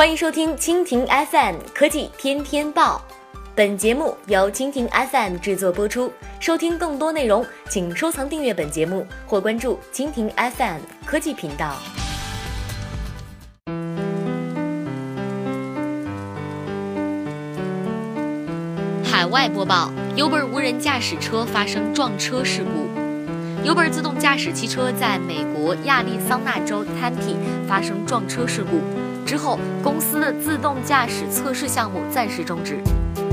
欢迎收听蜻蜓 FM 科技天天报，本节目由蜻蜓 FM 制作播出。收听更多内容，请收藏订阅本节目或关注蜻蜓 FM 科技频道。海外播报：Uber 无人驾驶车发生撞车事故。Uber 自动驾驶汽车在美国亚利桑那州 Tempe 发生撞车事故。之后，公司的自动驾驶测试项目暂时终止。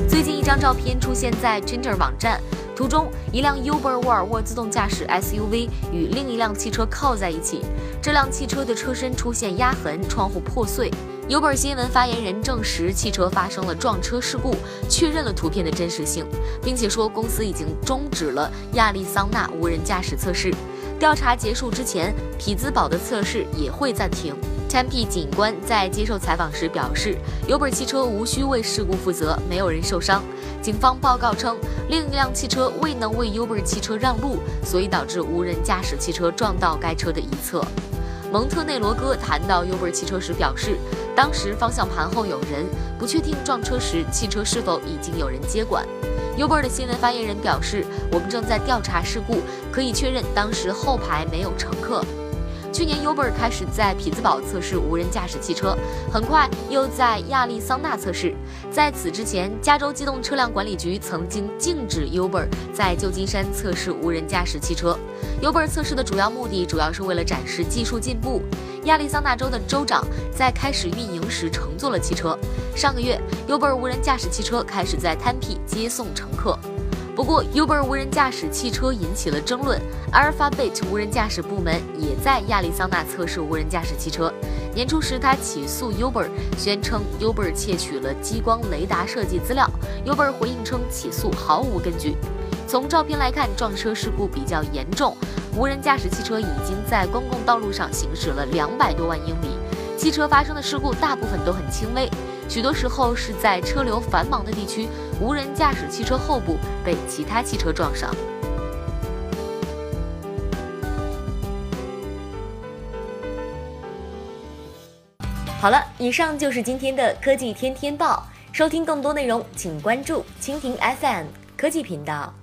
最近，一张照片出现在 Tinder 网站，图中一辆 Uber 沃尔沃自动驾驶 SUV 与另一辆汽车靠在一起，这辆汽车的车身出现压痕，窗户破碎。Uber 新闻发言人证实，汽车发生了撞车事故，确认了图片的真实性，并且说公司已经终止了亚利桑那无人驾驶测试。调查结束之前，匹兹堡的测试也会暂停。Tempe 警官在接受采访时表示，Uber 汽车无需为事故负责，没有人受伤。警方报告称，另一辆汽车未能为 Uber 汽车让路，所以导致无人驾驶汽车撞到该车的一侧。蒙特内罗哥谈到 Uber 汽车时表示，当时方向盘后有人，不确定撞车时汽车是否已经有人接管。Uber 的新闻发言人表示：“我们正在调查事故，可以确认当时后排没有乘客。”去年，Uber 开始在匹兹堡测试无人驾驶汽车，很快又在亚利桑那测试。在此之前，加州机动车辆管理局曾经禁止 Uber 在旧金山测试无人驾驶汽车。Uber 测试的主要目的主要是为了展示技术进步。亚利桑那州的州长在开始运营时乘坐了汽车。上个月，Uber 无人驾驶汽车开始在 Tempe 接送乘客。不过，Uber 无人驾驶汽车引起了争论。Alphabet 无人驾驶部门也在亚利桑那测试无人驾驶汽车。年初时，他起诉 Uber，宣称 Uber 窃取了激光雷达设计资料。Uber 回应称起诉毫无根据。从照片来看，撞车事故比较严重。无人驾驶汽车已经在公共道路上行驶了两百多万英里。汽车发生的事故大部分都很轻微。许多时候是在车流繁忙的地区，无人驾驶汽车后部被其他汽车撞上。好了，以上就是今天的科技天天报。收听更多内容，请关注蜻蜓 FM 科技频道。